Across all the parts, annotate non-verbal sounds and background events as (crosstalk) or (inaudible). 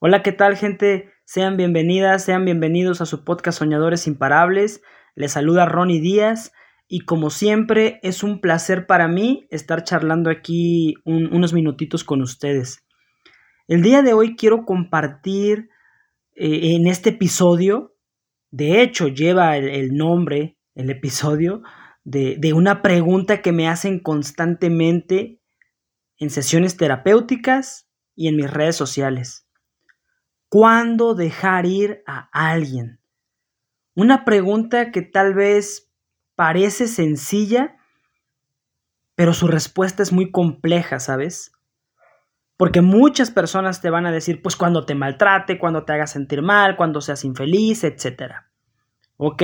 Hola, ¿qué tal gente? Sean bienvenidas, sean bienvenidos a su podcast Soñadores Imparables. Les saluda Ronnie Díaz y como siempre es un placer para mí estar charlando aquí unos minutitos con ustedes. El día de hoy quiero compartir eh, en este episodio, de hecho lleva el, nombre, el episodio, de, de una pregunta que me hacen constantemente en sesiones terapéuticas y en mis redes sociales. ¿Cuándo dejar ir a alguien? Una pregunta que tal vez parece sencilla, pero su respuesta es muy compleja, ¿sabes? Porque muchas personas te van a decir, pues cuando te maltrate, cuando te haga sentir mal, cuando seas infeliz, etc. Ok.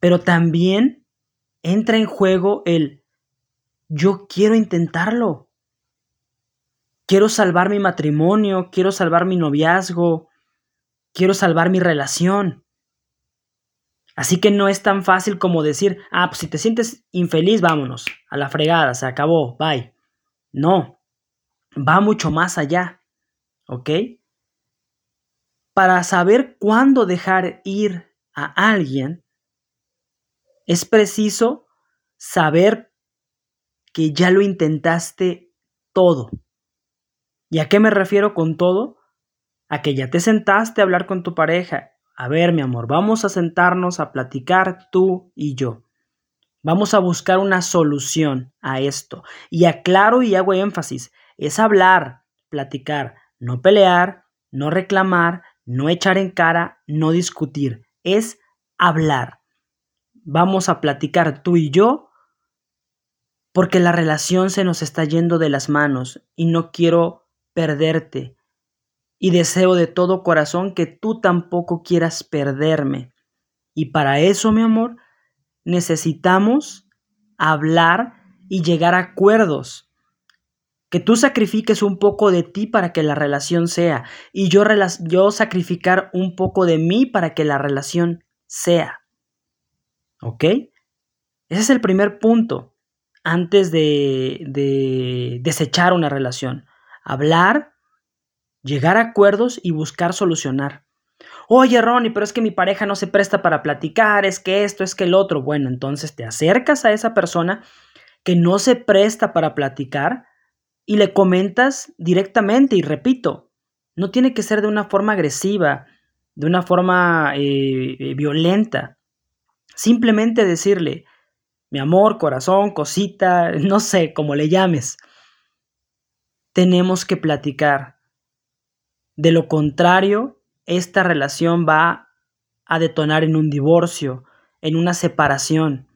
Pero también entra en juego el, yo quiero intentarlo quiero salvar mi matrimonio, quiero salvar mi noviazgo, quiero salvar mi relación. Así que no es tan fácil como decir, ah, pues si te sientes infeliz, vámonos, a la fregada, se acabó, bye. No, va mucho más allá, ¿ok? Para saber cuándo dejar ir a alguien, es preciso saber que ya lo intentaste todo. ¿Y a qué me refiero con todo? A que ya te sentaste a hablar con tu pareja. A ver, mi amor, vamos a sentarnos a platicar tú y yo. Vamos a buscar una solución a esto. Y aclaro y hago énfasis, es hablar, platicar, no pelear, no reclamar, no echar en cara, no discutir. Es hablar. Vamos a platicar tú y yo porque la relación se nos está yendo de las manos y no quiero perderte. Y deseo de todo corazón que tú tampoco quieras perderme. Y para eso, mi amor, necesitamos hablar y llegar a acuerdos. Que tú sacrifiques un poco de ti para que la relación sea. Y yo, yo sacrificar un poco de mí para que la relación sea. ¿Ok? Ese es el primer punto antes de, de desechar una relación hablar, llegar a acuerdos y buscar solucionar. Oye, Ronnie, pero es que mi pareja no se presta para platicar, es que esto, es que el otro. Bueno, entonces te acercas a esa persona que no se presta para platicar y le comentas directamente y repito, no tiene que ser de una forma agresiva, de una forma eh, violenta. Simplemente decirle, mi amor, corazón, cosita, (laughs) no sé, como le llames tenemos que platicar. De lo contrario, esta relación va a detonar en un divorcio, en una separación.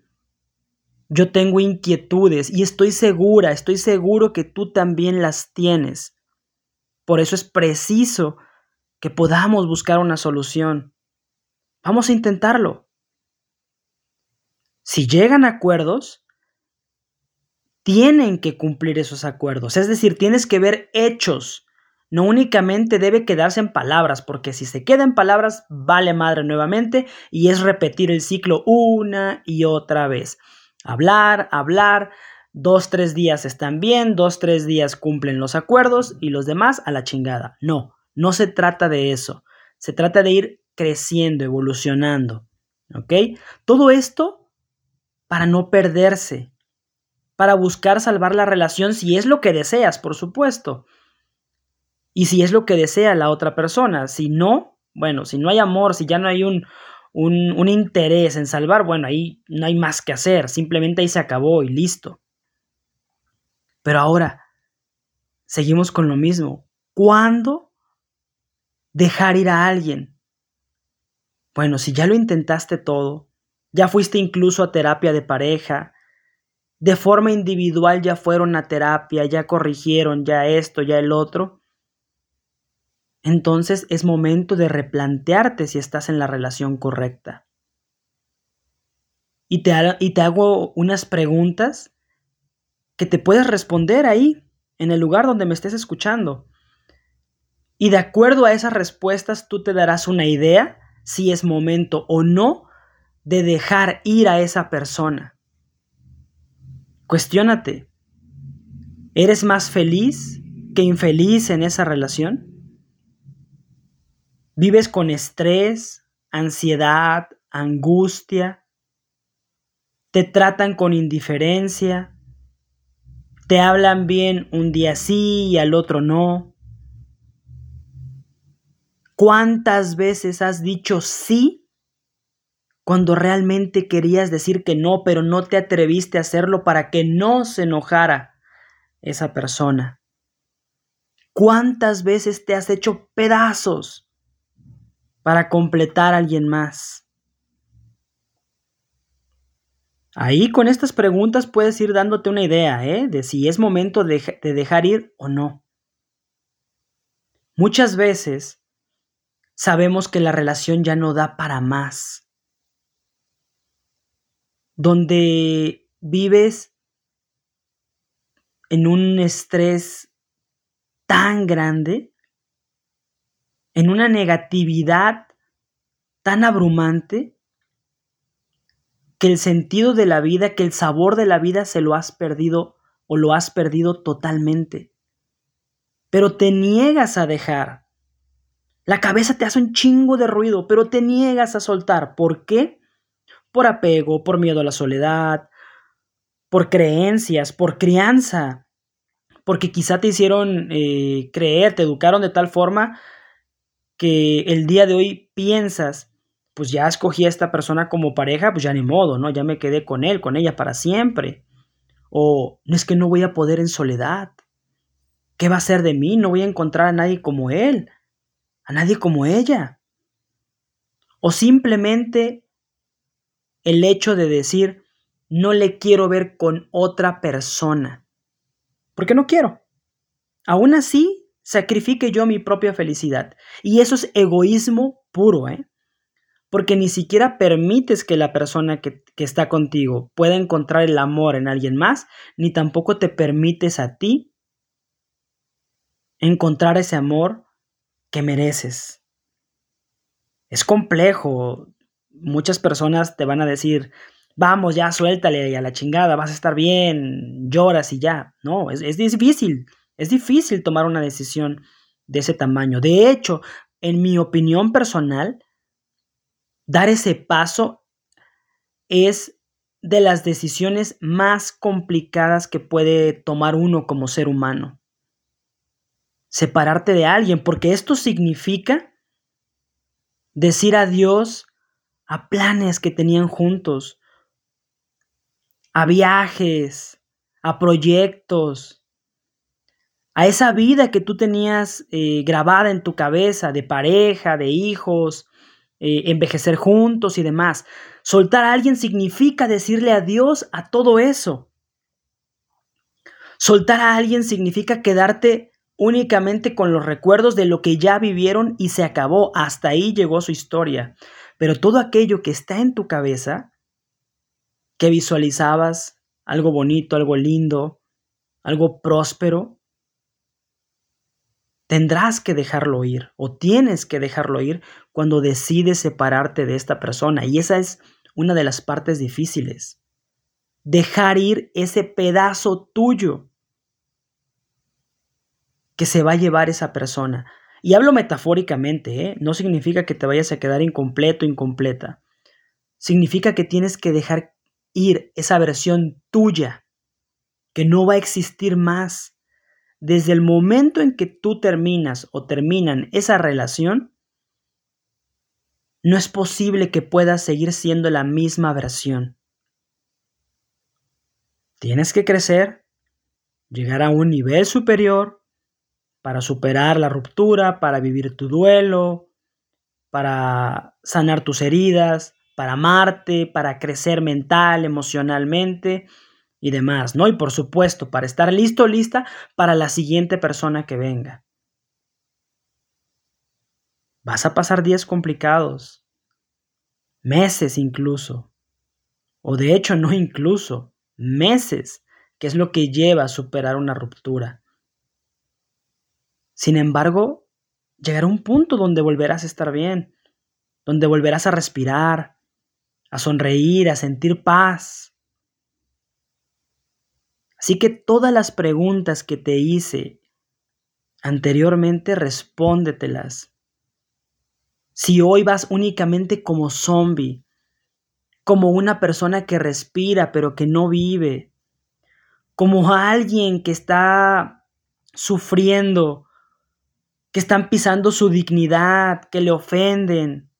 Yo tengo inquietudes y estoy segura, estoy seguro que tú también las tienes. Por eso es preciso que podamos buscar una solución. Vamos a intentarlo. Si llegan acuerdos, tienen que cumplir esos acuerdos. Es decir, tienes que ver hechos. No únicamente debe quedarse en palabras, porque si se queda en palabras, vale madre nuevamente y es repetir el ciclo una y otra vez. Hablar, hablar, dos, tres días están bien, dos, tres días cumplen los acuerdos y los demás a la chingada. No, no se trata de eso. Se trata de ir creciendo, evolucionando. ¿Ok? Todo esto para no perderse, para buscar salvar la relación si es lo que deseas, por supuesto. Y si es lo que desea la otra persona. Si no, bueno, si no hay amor, si ya no hay un, un, interés en salvar, bueno, ahí no hay más que hacer. Simplemente ahí se acabó y listo. Pero ahora, seguimos con lo mismo. ¿Cuándo dejar ir a alguien? Bueno, si ya lo intentaste todo, ya fuiste incluso a terapia de pareja, de forma individual ya fueron a terapia, ya corrigieron, ya esto, ya el otro, entonces es momento de replantearte si estás en la relación correcta. Y te, hago unas preguntas que te puedes responder ahí, en el lugar donde me estés escuchando. Y de acuerdo a esas respuestas tú te darás una idea si es momento o no de dejar ir a esa persona. Cuestiónate. ¿Eres más feliz que infeliz en esa relación? Vives con estrés, ansiedad, angustia, te tratan con indiferencia, te hablan bien un día sí y al otro no. ¿Cuántas veces has dicho sí cuando realmente querías decir que no, pero no te atreviste a hacerlo para que no se enojara esa persona? ¿Cuántas veces te has hecho pedazos para completar a alguien más? Ahí con estas preguntas puedes ir dándote una idea ¿eh? de si es momento de, de dejar ir o no. Muchas veces sabemos que la relación ya no da para más donde vives en un estrés tan grande, en una negatividad tan abrumante, que el sentido de la vida, que el sabor de la vida se lo has perdido o lo has perdido totalmente. Pero te niegas a dejar. La cabeza te hace un chingo de ruido, pero te niegas a soltar. ¿Por qué? Por apego, por miedo a la soledad, por creencias, por crianza, porque quizá te hicieron eh, creer, te educaron de tal forma que el día de hoy piensas, pues ya escogí a esta persona como pareja, pues ya ni modo, ¿no? Ya me quedé con él, con ella para siempre. O no es que no voy a poder en soledad. ¿Qué va a ser de mí? No voy a encontrar a nadie como él, a nadie como ella. O simplemente el hecho de decir, no le quiero ver con otra persona. Porque no quiero. Aún así, sacrifique yo mi propia felicidad. Y eso es egoísmo puro, ¿eh? Porque ni siquiera permites que la persona que, que está contigo pueda encontrar el amor en alguien más, ni tampoco te permites a ti encontrar ese amor que mereces. Es complejo, muchas personas te van a decir, vamos, ya suéltale a la chingada, vas a estar bien, lloras y ya. No, es, es difícil, es difícil tomar una decisión de ese tamaño. De hecho, en mi opinión personal, dar ese paso es de las decisiones más complicadas que puede tomar uno como ser humano. Separarte de alguien, porque esto significa decir adiós a planes que tenían juntos, a viajes, a proyectos, a esa vida que tú tenías eh, grabada en tu cabeza de pareja, de hijos, eh, envejecer juntos y demás. Soltar a alguien significa decirle adiós a todo eso. Soltar a alguien significa quedarte únicamente con los recuerdos de lo que ya vivieron y se acabó. Hasta ahí llegó su historia. Pero todo aquello que está en tu cabeza, que visualizabas, algo bonito, algo lindo, algo próspero, tendrás que dejarlo ir o tienes que dejarlo ir cuando decides separarte de esta persona. Y esa es una de las partes difíciles. Dejar ir ese pedazo tuyo que se va a llevar esa persona. Y hablo metafóricamente, ¿eh? no significa que te vayas a quedar incompleto, incompleta. Significa que tienes que dejar ir esa versión tuya, que no va a existir más. Desde el momento en que tú terminas o terminan esa relación, no es posible que puedas seguir siendo la misma versión. Tienes que crecer, llegar a un nivel superior, para superar la ruptura, para vivir tu duelo, para sanar tus heridas, para amarte, para crecer mental, emocionalmente y demás, ¿no? Y por supuesto, para estar listo, lista para la siguiente persona que venga. Vas a pasar días complicados, meses incluso, o de hecho no incluso, meses, que es lo que lleva a superar una ruptura. Sin embargo, llegará un punto donde volverás a estar bien, donde volverás a respirar, a sonreír, a sentir paz. Así que todas las preguntas que te hice anteriormente, respóndetelas. Si hoy vas únicamente como zombie, como una persona que respira pero que no vive, como alguien que está sufriendo, que están pisando su dignidad, que le ofenden,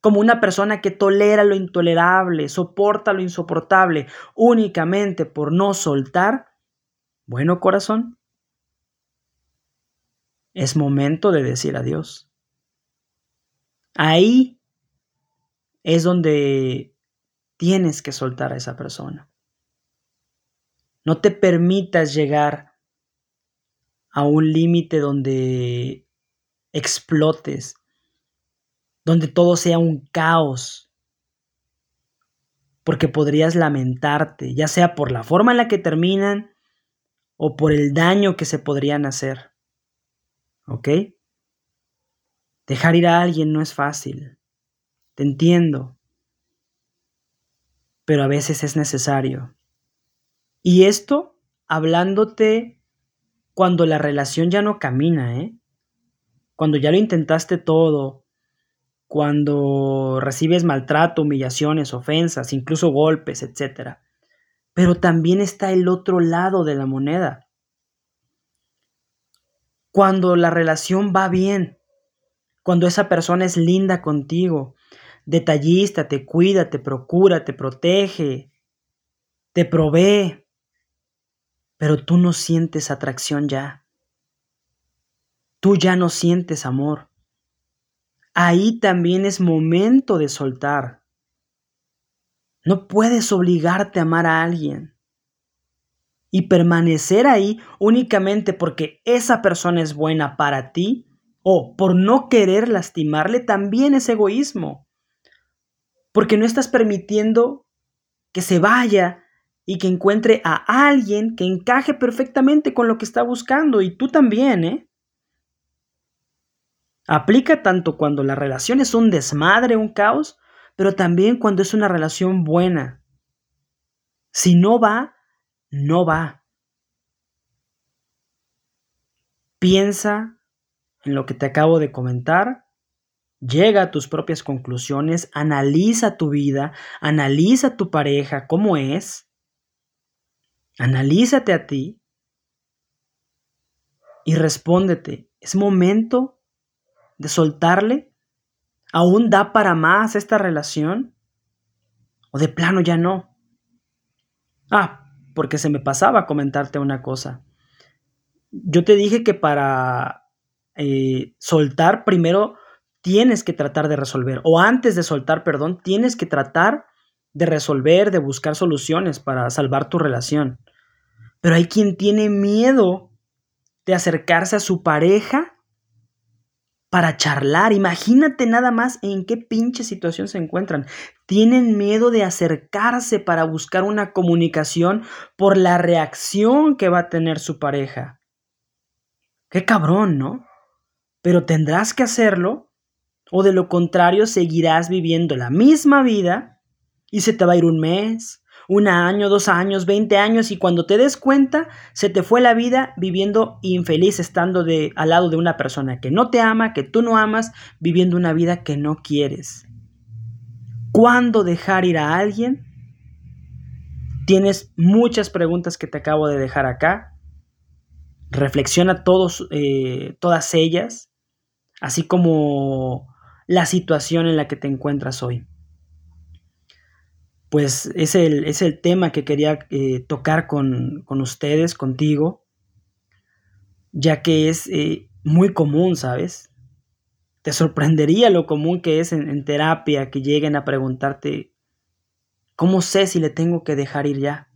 como una persona que tolera lo intolerable, soporta lo insoportable, únicamente por no soltar, bueno corazón, es momento de decir adiós. Ahí es donde tienes que soltar a esa persona. No te permitas llegar a un límite donde explotes, donde todo sea un caos, porque podrías lamentarte, ya sea por la forma en la que terminan o por el daño que se podrían hacer. ¿Ok? Dejar ir a alguien no es fácil, te entiendo, pero a veces es necesario. Y esto hablándote cuando la relación ya no camina, ¿eh? Cuando ya lo intentaste todo, cuando recibes maltrato, humillaciones, ofensas, incluso golpes, etc. Pero también está el otro lado de la moneda. Cuando la relación va bien, cuando esa persona es linda contigo, detallista, te cuida, te procura, te protege, te provee, pero tú no sientes atracción ya. Tú ya no sientes amor. Ahí también es momento de soltar. No puedes obligarte a amar a alguien y permanecer ahí únicamente porque esa persona es buena para ti o por no querer lastimarle también es egoísmo. Porque no estás permitiendo que se vaya y que encuentre a alguien que encaje perfectamente con lo que está buscando y tú también, ¿eh? Aplica tanto cuando la relación es un desmadre, un caos, pero también cuando es una relación buena. Si no va, no va. Piensa en lo que te acabo de comentar, llega a tus propias conclusiones, analiza tu vida, analiza tu pareja, cómo es, Analízate a ti y respóndete, ¿es momento de soltarle? ¿Aún da para más esta relación? ¿O de plano ya no? Ah, porque se me pasaba comentarte una cosa. Yo te dije que para eh, soltar primero tienes que tratar de resolver, o antes de soltar, perdón, tienes que tratar de resolver, de buscar soluciones para salvar tu relación. Pero hay quien tiene miedo de acercarse a su pareja para charlar. Imagínate nada más en qué pinche situación se encuentran. Tienen miedo de acercarse para buscar una comunicación por la reacción que va a tener su pareja. Qué cabrón, ¿no? Pero tendrás que hacerlo o de lo contrario seguirás viviendo la misma vida y se te va a ir un mes, un año, dos años, veinte años y cuando te des cuenta se te fue la vida viviendo infeliz estando de, al lado de una persona que no te ama, que tú no amas, viviendo una vida que no quieres. ¿Cuándo dejar ir a alguien? Tienes muchas preguntas que te acabo de dejar acá. Reflexiona todos, eh, todas ellas, así como la situación en la que te encuentras hoy pues es el, es el tema que quería eh, tocar con, ustedes, contigo, ya que es eh, muy común, ¿sabes? Te sorprendería lo común que es en terapia que lleguen a preguntarte, ¿cómo sé si le tengo que dejar ir ya?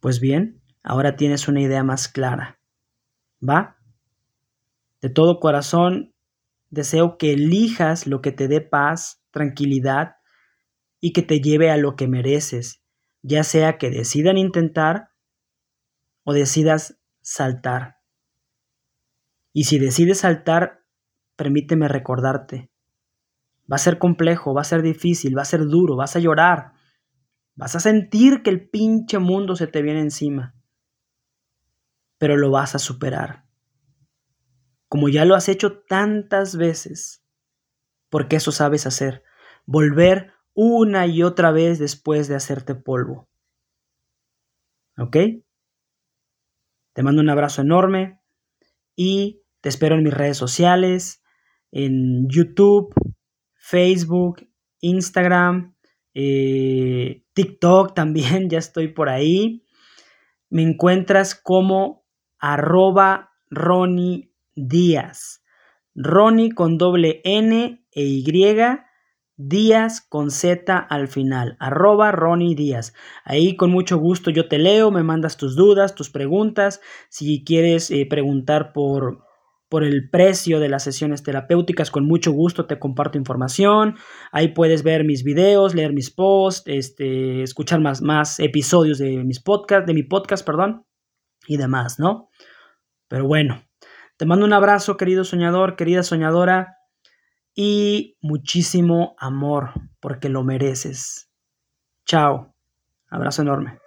Pues bien, ahora tienes una idea más clara. ¿Va? De todo corazón, deseo que elijas lo que te dé paz, tranquilidad y que te lleve a lo que mereces, ya sea que decidan intentar o decidas saltar. Y si decides saltar, permíteme recordarte. Va a ser complejo, va a ser difícil, va a ser duro, vas a llorar, vas a sentir que el pinche mundo se te viene encima, pero lo vas a superar. como ya lo has hecho tantas veces, porque eso sabes hacer, volver una y otra vez después de hacerte polvo. ¿Ok? Te mando un abrazo enorme y te espero en mis redes sociales, en YouTube, Facebook, Instagram, eh, TikTok también, (laughs) ya estoy por ahí. Me encuentras como arroba Ronnie Díaz. Ronnie con doble N e Y Díaz con Z al final, arroba Ronnie Díaz. Ahí con mucho gusto yo te leo, me mandas tus dudas, tus preguntas. Si quieres eh, preguntar por, por el precio de las sesiones terapéuticas, con mucho gusto te comparto información. Ahí puedes ver mis videos, leer mis posts, este, escuchar más, más episodios de mis podcasts, de mi podcast, perdón, y demás, ¿no? Pero bueno, te mando un abrazo, querido soñador, querida soñadora y muchísimo amor porque lo mereces. Chao. Abrazo enorme.